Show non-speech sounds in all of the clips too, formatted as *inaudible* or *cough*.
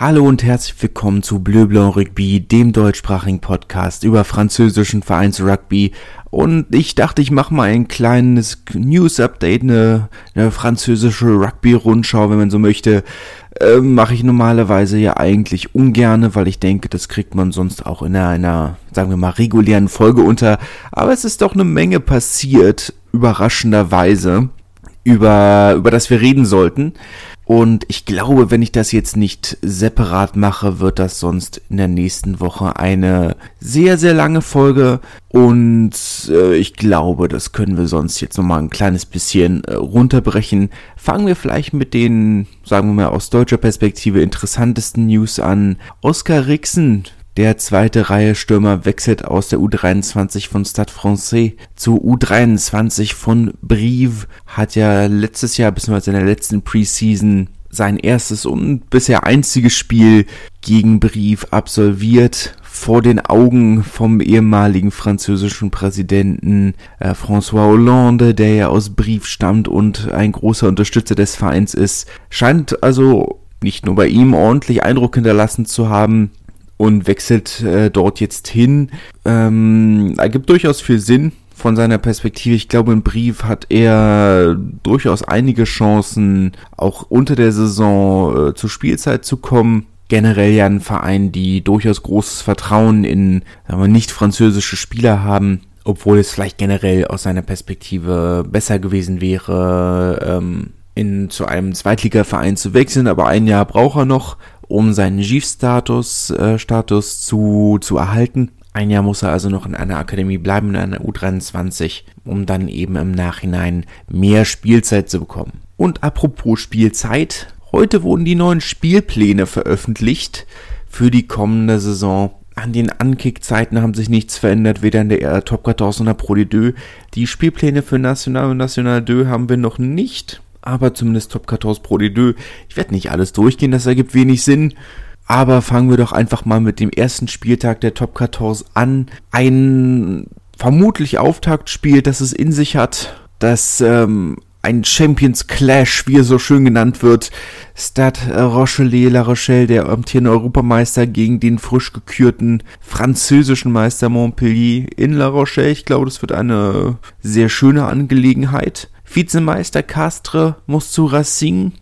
Hallo und herzlich willkommen zu Bleu Blanc Rugby, dem deutschsprachigen Podcast über französischen Vereins Rugby. Und ich dachte, ich mache mal ein kleines News-Update, eine, eine, französische Rugby-Rundschau, wenn man so möchte. Äh, mache ich normalerweise ja eigentlich ungerne, weil ich denke, das kriegt man sonst auch in einer, einer, sagen wir mal, regulären Folge unter. Aber es ist doch eine Menge passiert, überraschenderweise, über, über das wir reden sollten. Und ich glaube, wenn ich das jetzt nicht separat mache, wird das sonst in der nächsten Woche eine sehr, sehr lange Folge. Und äh, ich glaube, das können wir sonst jetzt nochmal ein kleines bisschen äh, runterbrechen. Fangen wir vielleicht mit den, sagen wir mal, aus deutscher Perspektive interessantesten News an. Oskar Rixen der zweite Reihe Stürmer wechselt aus der U23 von Stade Francais zu U23 von Brive. Hat ja letztes Jahr, bzw. in der letzten Preseason, sein erstes und bisher einziges Spiel gegen Brive absolviert vor den Augen vom ehemaligen französischen Präsidenten äh, François Hollande, der ja aus Brief stammt und ein großer Unterstützer des Vereins ist, scheint also nicht nur bei ihm ordentlich Eindruck hinterlassen zu haben, und wechselt äh, dort jetzt hin. Ähm, ergibt durchaus viel Sinn von seiner Perspektive. Ich glaube, im Brief hat er durchaus einige Chancen, auch unter der Saison äh, zur Spielzeit zu kommen. Generell ja ein Verein, die durchaus großes Vertrauen in wir, nicht französische Spieler haben, obwohl es vielleicht generell aus seiner Perspektive besser gewesen wäre, ähm, in zu einem Zweitligaverein zu wechseln, aber ein Jahr braucht er noch um seinen GIF-Status äh, Status zu, zu erhalten. Ein Jahr muss er also noch in einer Akademie bleiben, in einer U23, um dann eben im Nachhinein mehr Spielzeit zu bekommen. Und apropos Spielzeit, heute wurden die neuen Spielpläne veröffentlicht für die kommende Saison. An den Ankick-Zeiten haben sich nichts verändert, weder in der Top 14 noch Pro D2. Die Spielpläne für National und National 2 haben wir noch nicht aber zumindest Top 14 Pro D2. Ich werde nicht alles durchgehen, das ergibt wenig Sinn. Aber fangen wir doch einfach mal mit dem ersten Spieltag der Top 14 an. Ein vermutlich Auftaktspiel, das es in sich hat, das ähm, ein Champions Clash, wie er so schön genannt wird. Stade Rochelet La Rochelle, der amtierende Europameister gegen den frisch gekürten französischen Meister Montpellier in La Rochelle. Ich glaube, das wird eine sehr schöne Angelegenheit. Vizemeister Castre muss zu Racing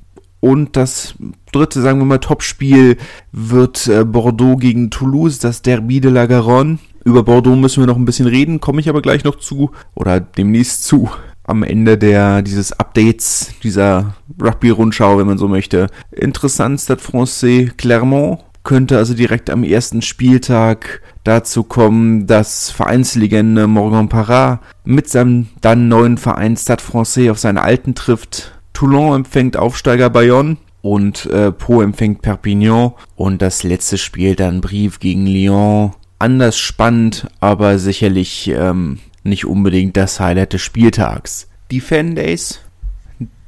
und das dritte, sagen wir mal, Topspiel wird äh, Bordeaux gegen Toulouse, das Derby de la Garonne. Über Bordeaux müssen wir noch ein bisschen reden, komme ich aber gleich noch zu oder demnächst zu. Am Ende der, dieses Updates, dieser Rugby-Rundschau, wenn man so möchte. Interessant, Stade Francais Clermont könnte also direkt am ersten Spieltag dazu kommen, dass Vereinslegende Morgan Parra mit seinem dann neuen Verein Stade Francais auf seine alten trifft. Toulon empfängt Aufsteiger Bayonne und äh, Po empfängt Perpignan und das letzte Spiel dann Brief gegen Lyon. Anders spannend, aber sicherlich ähm, nicht unbedingt das Highlight des Spieltags. Die Fandays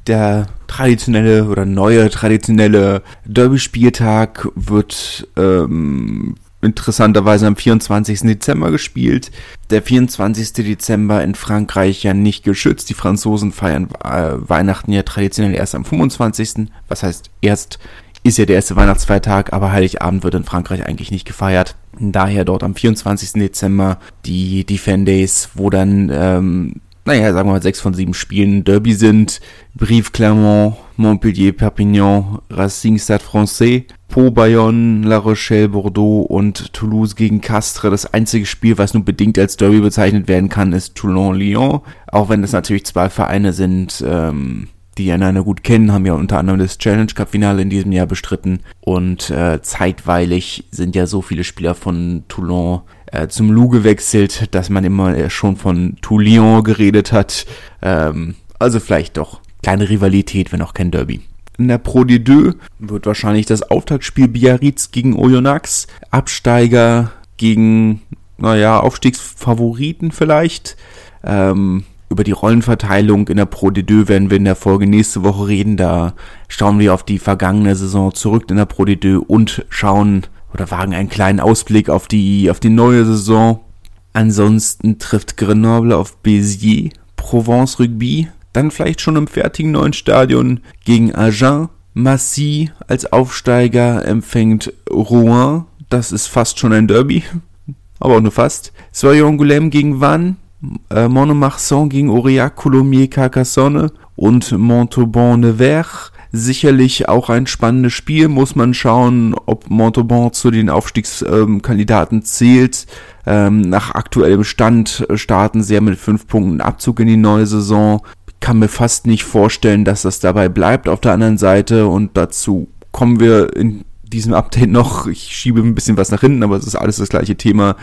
der traditionelle oder neue traditionelle Derby-Spieltag wird ähm, interessanterweise am 24. Dezember gespielt. Der 24. Dezember in Frankreich ja nicht geschützt. Die Franzosen feiern äh, Weihnachten ja traditionell erst am 25. Was heißt erst ist ja der erste Weihnachtsfeiertag, aber Heiligabend wird in Frankreich eigentlich nicht gefeiert. Daher dort am 24. Dezember die, die Fan Days, wo dann ähm, naja, sagen wir mal, sechs von sieben Spielen Derby sind. Brive Clermont, Montpellier, Perpignan, Racing Stade Francais, Pau, Bayonne, La Rochelle, Bordeaux und Toulouse gegen Castres. Das einzige Spiel, was nur bedingt als Derby bezeichnet werden kann, ist Toulon-Lyon. Auch wenn das natürlich zwei Vereine sind, ähm, die einander gut kennen, haben ja unter anderem das Challenge Cup Finale in diesem Jahr bestritten und äh, zeitweilig sind ja so viele Spieler von Toulon äh, zum Lou gewechselt, dass man immer äh, schon von Toulon geredet hat. Ähm, also vielleicht doch kleine Rivalität, wenn auch kein Derby. In der Pro D2 wird wahrscheinlich das Auftaktspiel Biarritz gegen Oyonnax, Absteiger gegen, naja, Aufstiegsfavoriten vielleicht. Ähm, über die Rollenverteilung in der Pro D2 werden wir in der Folge nächste Woche reden. Da schauen wir auf die vergangene Saison zurück in der Pro D2 und schauen oder wagen einen kleinen Ausblick auf die, auf die neue Saison. Ansonsten trifft Grenoble auf Béziers, Provence Rugby, dann vielleicht schon im fertigen neuen Stadion gegen Agen, Massy als Aufsteiger empfängt Rouen. Das ist fast schon ein Derby, *laughs* aber auch nur fast. Soyon gegen Vannes, äh, Monomarsan gegen Aurillac, Coulommiers, Carcassonne und Montauban-Nevers sicherlich auch ein spannendes Spiel. Muss man schauen, ob Montauban zu den Aufstiegskandidaten zählt. Ähm, nach aktuellem Stand starten sie ja mit fünf Punkten Abzug in die neue Saison. Kann mir fast nicht vorstellen, dass das dabei bleibt auf der anderen Seite und dazu kommen wir in diesem Update noch. Ich schiebe ein bisschen was nach hinten, aber es ist alles das gleiche Thema.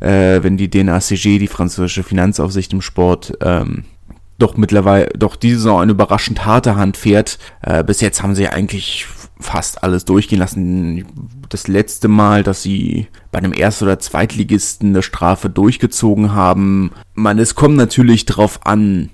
Äh, wenn die DNACG, die französische Finanzaufsicht im Sport, ähm, doch mittlerweile, doch diese Saison eine überraschend harte Hand fährt. Äh, bis jetzt haben sie eigentlich fast alles durchgehen lassen. Das letzte Mal, dass sie bei einem Erst- oder Zweitligisten eine Strafe durchgezogen haben. Man, es kommt natürlich drauf an,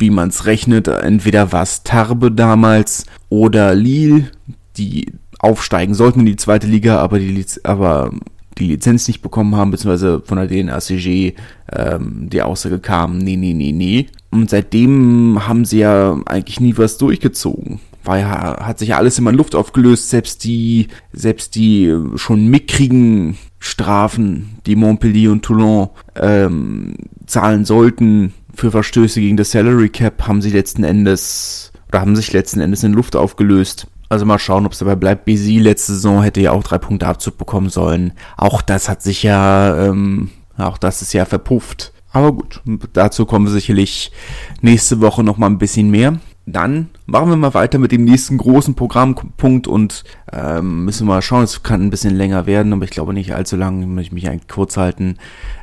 wie man es rechnet. Entweder war es Tarbe damals oder Lille, die aufsteigen sollten in die zweite Liga, aber die, aber die Lizenz nicht bekommen haben, beziehungsweise von der DNACG ähm, die Aussage kam, nee, nee, nee, nee. Und seitdem haben sie ja eigentlich nie was durchgezogen. Weil hat sich ja alles immer in Luft aufgelöst, selbst die, selbst die schon mickrigen Strafen, die Montpellier und Toulon ähm, zahlen sollten für Verstöße gegen das Salary Cap, haben sie letzten Endes oder haben sich letzten Endes in Luft aufgelöst. Also mal schauen, ob es dabei bleibt. BC letzte Saison hätte ja auch drei Punkte Abzug bekommen sollen. Auch das hat sich ja, ähm, auch das ist ja verpufft. Aber gut, dazu kommen wir sicherlich nächste Woche noch mal ein bisschen mehr. Dann machen wir mal weiter mit dem nächsten großen Programmpunkt und ähm, müssen mal schauen, es kann ein bisschen länger werden, aber ich glaube nicht allzu lang, möchte ich mich eigentlich kurz halten.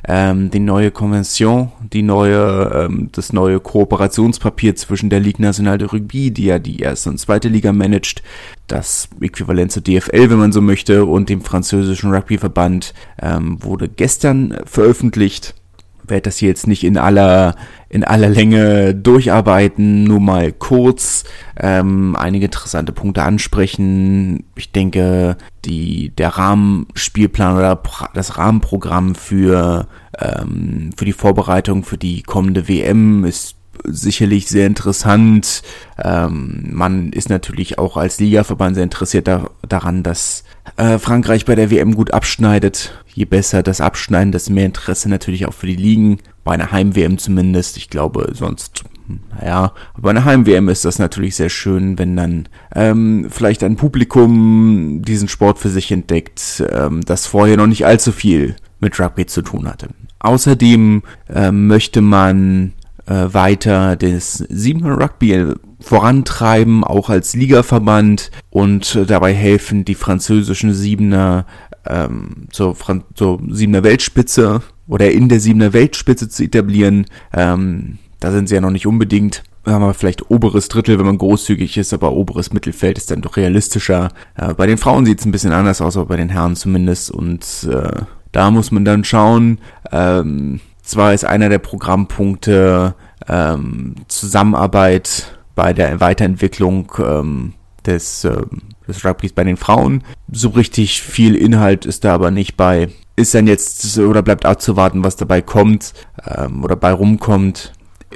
Ähm, die neue Konvention, die neue, ähm, das neue Kooperationspapier zwischen der Ligue Nationale de Rugby, die ja die erste und zweite Liga managt, das Äquivalent zur DFL, wenn man so möchte, und dem französischen Rugbyverband ähm, wurde gestern veröffentlicht werde das hier jetzt nicht in aller in aller Länge durcharbeiten, nur mal kurz ähm, einige interessante Punkte ansprechen. Ich denke, die der Rahmenspielplan oder das Rahmenprogramm für ähm, für die Vorbereitung für die kommende WM ist sicherlich sehr interessant. Ähm, man ist natürlich auch als Ligaverband sehr interessiert da, daran, dass äh, Frankreich bei der WM gut abschneidet. Je besser das Abschneiden, desto mehr Interesse natürlich auch für die Ligen. Bei einer Heim-WM zumindest. Ich glaube, sonst, naja, bei einer Heim-WM ist das natürlich sehr schön, wenn dann ähm, vielleicht ein Publikum diesen Sport für sich entdeckt, ähm, das vorher noch nicht allzu viel mit Rugby zu tun hatte. Außerdem äh, möchte man äh, weiter das Siebener Rugby vorantreiben, auch als Ligaverband und äh, dabei helfen, die französischen Siebener ähm, zur, Fran zur Siebener Weltspitze oder in der Siebener Weltspitze zu etablieren. Ähm, da sind sie ja noch nicht unbedingt. Haben wir vielleicht oberes Drittel, wenn man großzügig ist, aber oberes Mittelfeld ist dann doch realistischer. Äh, bei den Frauen sieht es ein bisschen anders aus, aber bei den Herren zumindest. Und äh, da muss man dann schauen. Ähm, zwar ist einer der Programmpunkte ähm, Zusammenarbeit bei der Weiterentwicklung ähm, des, äh, des Rugbys bei den Frauen. So richtig viel Inhalt ist da aber nicht bei. Ist dann jetzt oder bleibt abzuwarten, was dabei kommt ähm, oder bei rumkommt.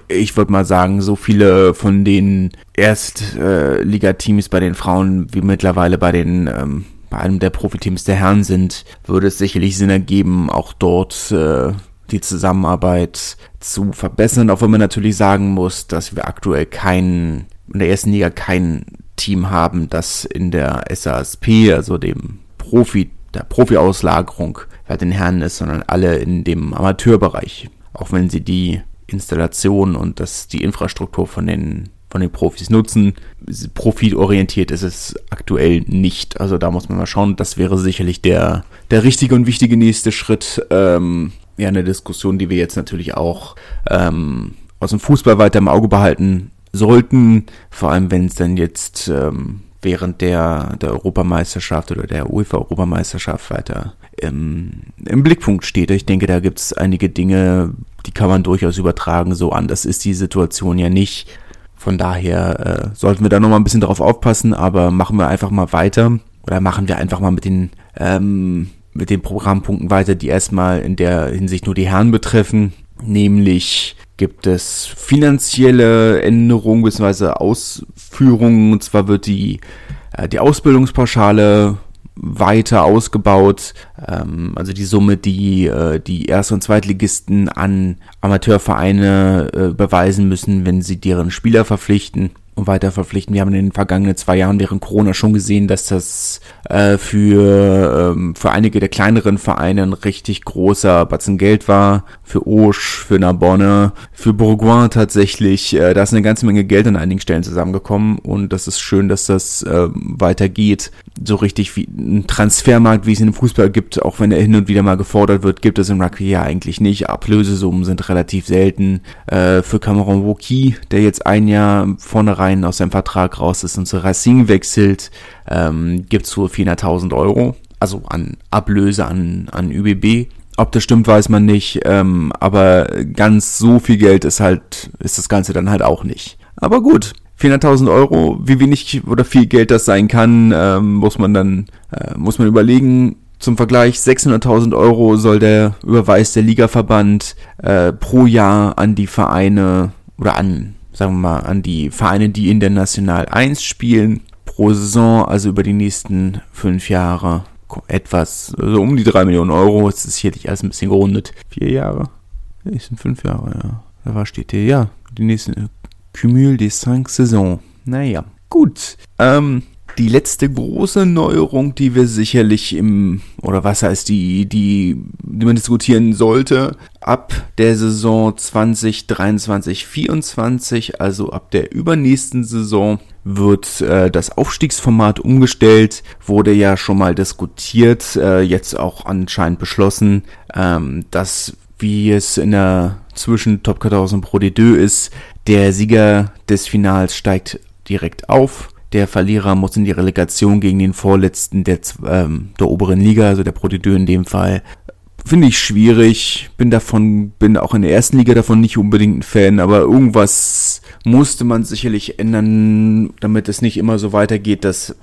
Ich würde mal sagen, so viele von den Erstligateams äh, bei den Frauen wie mittlerweile bei den ähm, bei einem der Profiteams der Herren sind, würde es sicherlich Sinn ergeben, auch dort äh, die Zusammenarbeit zu verbessern, auch wenn man natürlich sagen muss, dass wir aktuell kein, in der ersten Liga kein Team haben, das in der SASP, also dem Profi, der Profi-Auslagerung bei den Herren ist, sondern alle in dem Amateurbereich. Auch wenn sie die Installation und das, die Infrastruktur von den, von den Profis nutzen. Profitorientiert ist es aktuell nicht. Also da muss man mal schauen. Das wäre sicherlich der, der richtige und wichtige nächste Schritt, ähm, ja eine Diskussion, die wir jetzt natürlich auch ähm, aus dem Fußball weiter im Auge behalten sollten, vor allem wenn es dann jetzt ähm, während der, der Europameisterschaft oder der UEFA-Europameisterschaft weiter im, im Blickpunkt steht. Ich denke, da gibt es einige Dinge, die kann man durchaus übertragen. So anders ist die Situation ja nicht. Von daher äh, sollten wir da nochmal ein bisschen drauf aufpassen, aber machen wir einfach mal weiter oder machen wir einfach mal mit den ähm, mit den Programmpunkten weiter, die erstmal in der Hinsicht nur die Herren betreffen. Nämlich gibt es finanzielle Änderungen bzw. Ausführungen. Und zwar wird die Äh, die Ausbildungspauschale weiter ausgebaut. Ähm, also die Summe, die äh, die Erst- und Zweitligisten an Amateurvereine äh, beweisen müssen, wenn sie deren Spieler verpflichten weiter verpflichten. Wir haben in den vergangenen zwei Jahren während Corona schon gesehen, dass das äh, für, ähm, für einige der kleineren Vereine ein richtig großer Batzen Geld war. Für Auge, für Narbonne, für Bourgoin tatsächlich. Äh, da ist eine ganze Menge Geld an einigen Stellen zusammengekommen und das ist schön, dass das äh, weitergeht. So richtig wie ein Transfermarkt, wie es in dem Fußball gibt, auch wenn er hin und wieder mal gefordert wird, gibt es im Rugby ja eigentlich nicht. Ablösesummen sind relativ selten. Äh, für Cameron Woki, der jetzt ein Jahr vorne rein aus seinem Vertrag raus ist und zu Racing wechselt, ähm, gibt es wohl 400.000 Euro, also an Ablöse an, an ÜBB. Ob das stimmt, weiß man nicht, ähm, aber ganz so viel Geld ist halt, ist das Ganze dann halt auch nicht. Aber gut, 400.000 Euro, wie wenig oder viel Geld das sein kann, ähm, muss man dann, äh, muss man überlegen. Zum Vergleich, 600.000 Euro soll der Überweis der Ligaverband äh, pro Jahr an die Vereine oder an, sagen wir mal, an die Vereine, die in der National 1 spielen pro Saison, also über die nächsten fünf Jahre etwas, also um die drei Millionen Euro. Das ist hier nicht alles ein bisschen gerundet. Vier Jahre? Nee, sind fünf Jahre, ja. Da war steht hier, ja, die nächsten Cumul des cinq Saisons. Naja, gut. Ähm, die letzte große Neuerung, die wir sicherlich im, oder was heißt die, die, die man diskutieren sollte, ab der Saison 2023, 24, also ab der übernächsten Saison, wird äh, das Aufstiegsformat umgestellt, wurde ja schon mal diskutiert, äh, jetzt auch anscheinend beschlossen, ähm, dass wie es in der zwischen Top 1000 Pro D2 ist, der Sieger des Finals steigt direkt auf der Verlierer muss in die Relegation gegen den Vorletzten der, ähm, der oberen Liga, also der Proteteur in dem Fall. Finde ich schwierig. Bin davon, bin auch in der ersten Liga davon nicht unbedingt ein Fan, aber irgendwas musste man sicherlich ändern, damit es nicht immer so weitergeht, dass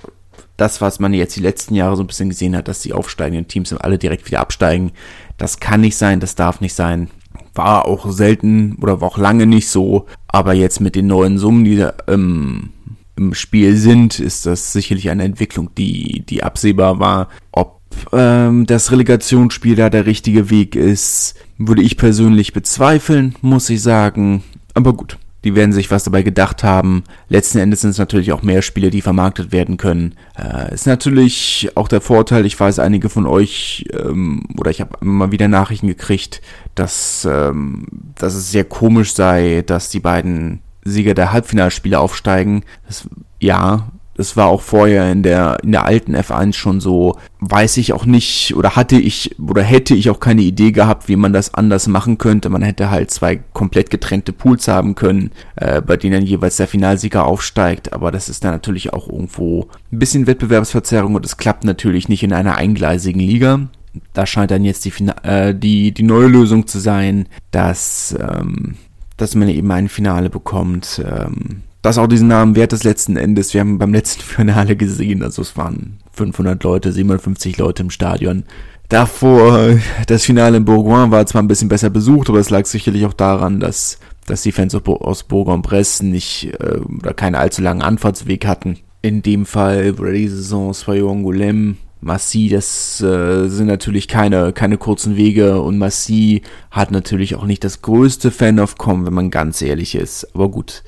das, was man jetzt die letzten Jahre so ein bisschen gesehen hat, dass die aufsteigenden Teams alle direkt wieder absteigen. Das kann nicht sein, das darf nicht sein. War auch selten oder war auch lange nicht so. Aber jetzt mit den neuen Summen, die ähm, im Spiel sind, ist das sicherlich eine Entwicklung, die, die absehbar war. Ob ähm, das Relegationsspiel da der richtige Weg ist, würde ich persönlich bezweifeln, muss ich sagen. Aber gut, die werden sich was dabei gedacht haben. Letzten Endes sind es natürlich auch mehr Spiele, die vermarktet werden können. Äh, ist natürlich auch der Vorteil, ich weiß, einige von euch, ähm, oder ich habe immer wieder Nachrichten gekriegt, dass, ähm, dass es sehr komisch sei, dass die beiden Sieger der Halbfinalspiele aufsteigen. Das, ja, das war auch vorher in der, in der alten F1 schon so. Weiß ich auch nicht, oder hatte ich, oder hätte ich auch keine Idee gehabt, wie man das anders machen könnte. Man hätte halt zwei komplett getrennte Pools haben können, äh, bei denen jeweils der Finalsieger aufsteigt. Aber das ist dann natürlich auch irgendwo ein bisschen Wettbewerbsverzerrung und es klappt natürlich nicht in einer eingleisigen Liga. Da scheint dann jetzt die, äh, die, die neue Lösung zu sein, dass ähm, dass man eben ein Finale bekommt. Ähm, das auch diesen Namen wert ist letzten Endes. Wir haben beim letzten *laughs* Finale gesehen, also es waren 500 Leute, 750 Leute im Stadion. Davor, das Finale in Bourgoin war zwar ein bisschen besser besucht, aber es lag sicherlich auch daran, dass, dass die Fans aus Bourgoin-Bresse nicht äh, oder keinen allzu langen Anfahrtsweg hatten. In dem Fall wurde die Saison Soyons-Angoulême Massi, das äh, sind natürlich keine, keine kurzen Wege und Massi hat natürlich auch nicht das größte Fan-Aufkommen, wenn man ganz ehrlich ist. Aber gut,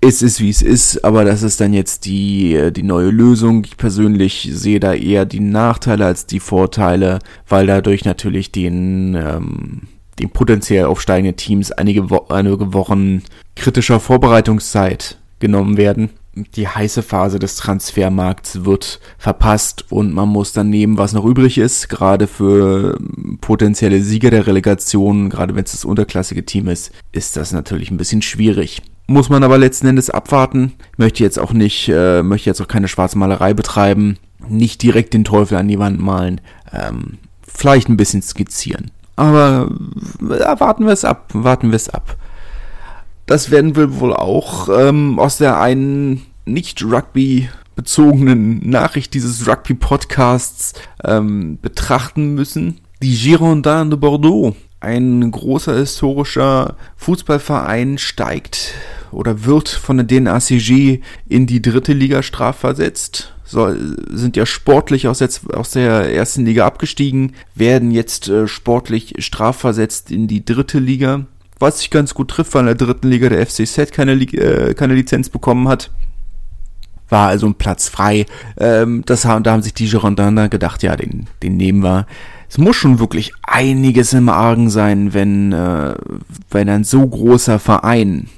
es ist wie es ist, aber das ist dann jetzt die, äh, die neue Lösung. Ich persönlich sehe da eher die Nachteile als die Vorteile, weil dadurch natürlich den, ähm, den potenziell aufsteigenden Teams einige, Wo einige Wochen kritischer Vorbereitungszeit genommen werden die heiße Phase des Transfermarkts wird verpasst und man muss dann nehmen, was noch übrig ist, gerade für potenzielle Sieger der Relegation, gerade wenn es das unterklassige Team ist, ist das natürlich ein bisschen schwierig. Muss man aber letzten Endes abwarten. Möchte jetzt auch nicht, äh, möchte jetzt auch keine Schwarzmalerei betreiben, nicht direkt den Teufel an die Wand malen, ähm, vielleicht ein bisschen skizzieren. Aber äh, warten wir es ab, warten wir es ab. Das werden wir wohl auch ähm, aus der einen nicht Rugby bezogenen Nachricht dieses Rugby-Podcasts ähm, betrachten müssen. Die Girondins de Bordeaux, ein großer historischer Fußballverein, steigt oder wird von der DNACG in die dritte Liga strafversetzt. soll, sind ja sportlich aus der, aus der ersten Liga abgestiegen, werden jetzt äh, sportlich strafversetzt in die dritte Liga. Was sich ganz gut trifft, weil in der dritten Liga der FC Set keine, äh, keine Lizenz bekommen hat. War also ein Platz frei. Ähm, das haben, da haben sich die Girondins gedacht, ja, den, den nehmen wir. Es muss schon wirklich einiges im Argen sein, wenn, äh, wenn ein so großer Verein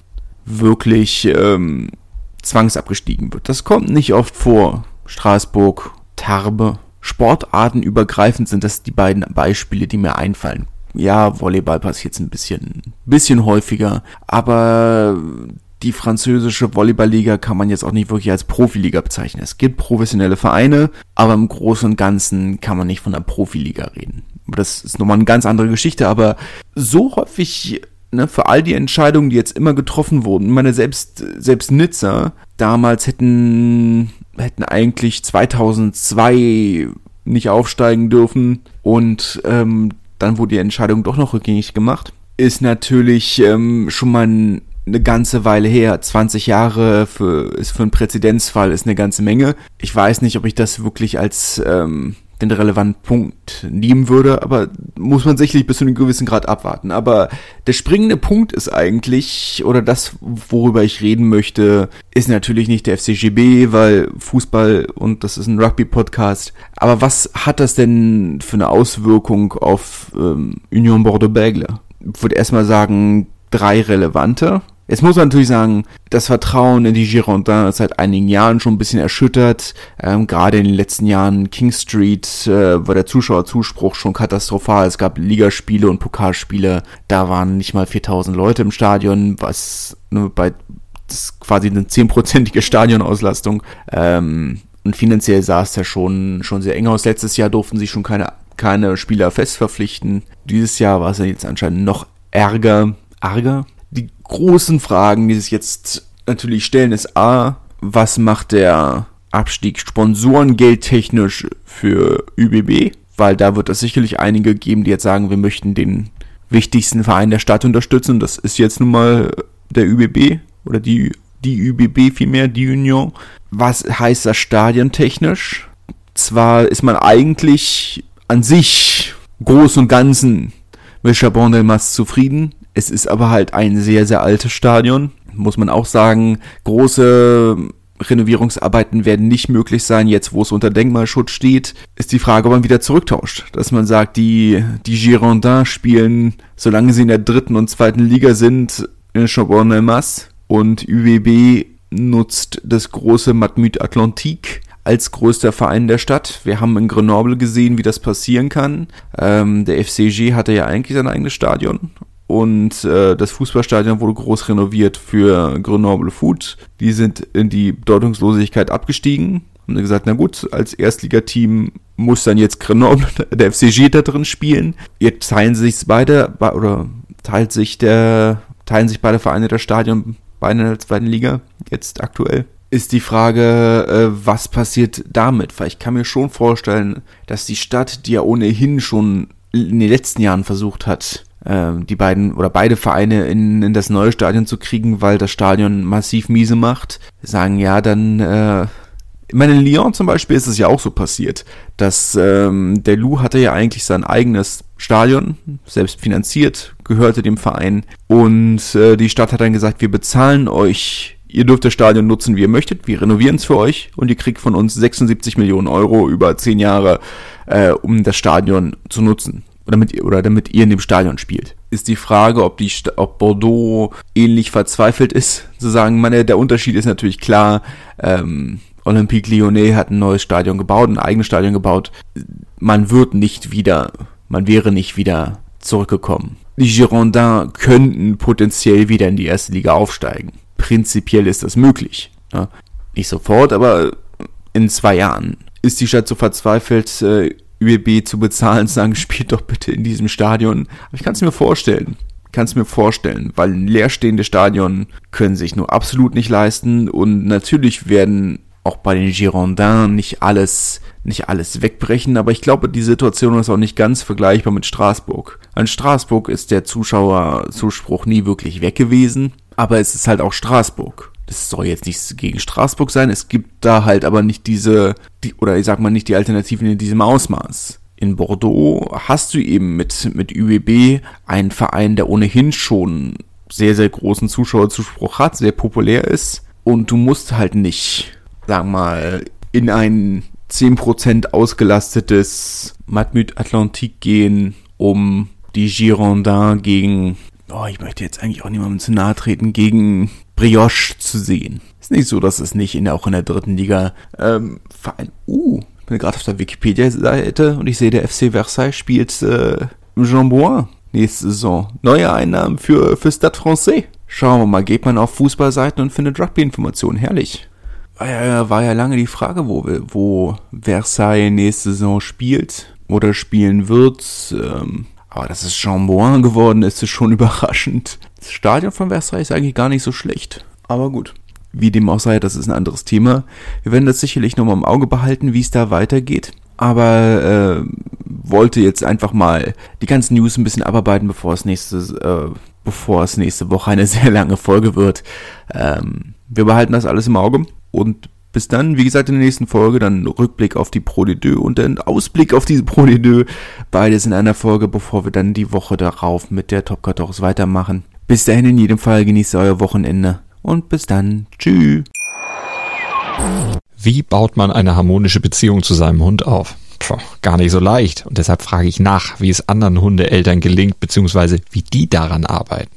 wirklich ähm, zwangsabgestiegen wird. Das kommt nicht oft vor. Straßburg, Tarbe, sportartenübergreifend sind das die beiden Beispiele, die mir einfallen. Ja, Volleyball passiert jetzt ein bisschen, bisschen häufiger, aber die französische Volleyballliga kann man jetzt auch nicht wirklich als Profiliga bezeichnen. Es gibt professionelle Vereine, aber im Großen und Ganzen kann man nicht von einer Profiliga reden. Das ist nochmal eine ganz andere Geschichte, aber so häufig ne, für all die Entscheidungen, die jetzt immer getroffen wurden, meine, selbst, selbst Nizza damals hätten, hätten eigentlich 2002 nicht aufsteigen dürfen und ähm, dann wurde die Entscheidung doch noch rückgängig gemacht, ist natürlich ähm, schon mal ein, eine ganze Weile her. 20 Jahre für, ist für einen Präzedenzfall ist eine ganze Menge. Ich weiß nicht, ob ich das wirklich als ähm, den relevanten Punkt nehmen würde, aber muss man sicherlich bis zu einem gewissen Grad abwarten. Aber der springende Punkt ist eigentlich, oder das, worüber ich reden möchte, ist natürlich nicht der FCGB, weil Fußball und das ist ein Rugby-Podcast. Aber was hat das denn für eine Auswirkung auf ähm, Union Bordeaux-Bègles? Ich würde erstmal sagen, drei relevante. Jetzt muss man natürlich sagen, das Vertrauen in die Girondins ist seit einigen Jahren schon ein bisschen erschüttert. Ähm, gerade in den letzten Jahren King Street äh, war der Zuschauerzuspruch schon katastrophal. Es gab Ligaspiele und Pokalspiele, da waren nicht mal 4000 Leute im Stadion, was ne, bei das ist quasi eine zehnprozentige Stadionauslastung. Ähm, und finanziell sah es ja schon, schon sehr eng aus. Letztes Jahr durften sie schon keine, keine Spieler fest verpflichten. Dieses Jahr war es ja jetzt anscheinend noch ärger. Arger? Großen Fragen, die sich jetzt natürlich stellen, ist A, was macht der Abstieg sponsorengeldtechnisch für ÜBB? Weil da wird es sicherlich einige geben, die jetzt sagen, wir möchten den wichtigsten Verein der Stadt unterstützen. Das ist jetzt nun mal der ÜBB oder die, die ÜBB vielmehr, die Union. Was heißt das stadiontechnisch? Zwar ist man eigentlich an sich groß und ganzen mit Chabon Delmas zufrieden, es ist aber halt ein sehr, sehr altes Stadion. Muss man auch sagen, große Renovierungsarbeiten werden nicht möglich sein, jetzt wo es unter Denkmalschutz steht, ist die Frage, ob man wieder zurücktauscht. Dass man sagt, die, die Girondins spielen, solange sie in der dritten und zweiten Liga sind, in Chambon-Elmas und UWB nutzt das große Matmut Atlantique als größter Verein der Stadt. Wir haben in Grenoble gesehen, wie das passieren kann. Ähm, der FCG hatte ja eigentlich sein eigenes Stadion und äh, das Fußballstadion wurde groß renoviert für Grenoble Foot. Die sind in die Bedeutungslosigkeit abgestiegen. Haben gesagt, na gut, als Erstligateam muss dann jetzt Grenoble, *laughs* der FCG da drin spielen. Jetzt teilen sich beide, oder teilt sich der, teilen sich beide Vereine das Stadion bei einer zweiten Liga, jetzt aktuell. Ist die Frage, äh, was passiert damit? Weil ich kann mir schon vorstellen, dass die Stadt, die ja ohnehin schon in den letzten Jahren versucht hat, die beiden oder beide Vereine in, in das neue Stadion zu kriegen, weil das Stadion massiv miese macht, sagen ja dann, äh, ich meine, in Lyon zum Beispiel ist es ja auch so passiert, dass ähm, der Lou hatte ja eigentlich sein eigenes Stadion, selbst finanziert, gehörte dem Verein und äh, die Stadt hat dann gesagt, wir bezahlen euch ihr dürft das Stadion nutzen, wie ihr möchtet. Wir renovieren es für euch und ihr kriegt von uns 76 Millionen Euro über 10 Jahre, äh, um das Stadion zu nutzen oder damit, oder damit ihr in dem Stadion spielt. Ist die Frage, ob, die, ob Bordeaux ähnlich verzweifelt ist, zu sagen, meine, der Unterschied ist natürlich klar, ähm, Olympique Lyonnais hat ein neues Stadion gebaut, ein eigenes Stadion gebaut. Man wird nicht wieder, man wäre nicht wieder zurückgekommen. Die Girondins könnten potenziell wieder in die erste Liga aufsteigen. Prinzipiell ist das möglich. Ja. Nicht sofort, aber in zwei Jahren. Ist die Stadt so verzweifelt, äh, ÜBB zu bezahlen, sagen, spielt doch bitte in diesem Stadion. Aber ich kann es mir vorstellen. Kann es mir vorstellen, weil leerstehende Stadion können sich nur absolut nicht leisten und natürlich werden auch bei den Girondins nicht alles, nicht alles wegbrechen, aber ich glaube, die Situation ist auch nicht ganz vergleichbar mit Straßburg. An Straßburg ist der Zuschauerzuspruch nie wirklich weg gewesen, aber es ist halt auch Straßburg. Das soll jetzt nichts gegen Straßburg sein. Es gibt da halt aber nicht diese, die, oder ich sag mal nicht die Alternativen in diesem Ausmaß. In Bordeaux hast du eben mit, mit ÜBB einen Verein, der ohnehin schon sehr, sehr großen Zuschauerzuspruch hat, sehr populär ist. Und du musst halt nicht, sagen mal, in ein 10% ausgelastetes Matmut Atlantique gehen, um die Girondins gegen, oh, ich möchte jetzt eigentlich auch niemandem zu nahe treten, gegen Brioche zu sehen. Ist nicht so, dass es nicht in der, auch in der dritten Liga ähm, Verein. Uh, bin gerade auf der Wikipedia-Seite und ich sehe, der FC Versailles spielt äh, Jean Boin nächste Saison. Neue Einnahmen für, für Stade Francais. Schauen wir mal, geht man auf Fußballseiten und findet Rugby-Informationen. Herrlich. War ja, war ja lange die Frage, wo, wo Versailles nächste Saison spielt oder spielen wird. Ähm, aber dass es Chambouin geworden ist, ist schon *laughs* überraschend. Das Stadion von Versailles ist eigentlich gar nicht so schlecht. Aber gut. Wie dem auch sei, das ist ein anderes Thema. Wir werden das sicherlich nochmal im Auge behalten, wie es da weitergeht. Aber äh, wollte jetzt einfach mal die ganzen News ein bisschen abarbeiten, bevor es nächste, äh, bevor es nächste Woche eine *laughs* sehr lange Folge wird. Ähm, wir behalten das alles im Auge und bis dann, wie gesagt, in der nächsten Folge dann Rückblick auf die Pro de Deux und dann Ausblick auf diese Pro de Deux. Beides in einer Folge, bevor wir dann die Woche darauf mit der Top 14 weitermachen. Bis dahin in jedem Fall genießt euer Wochenende und bis dann. Tschüss. Wie baut man eine harmonische Beziehung zu seinem Hund auf? Puh, gar nicht so leicht. Und deshalb frage ich nach, wie es anderen Hundeeltern gelingt, beziehungsweise wie die daran arbeiten.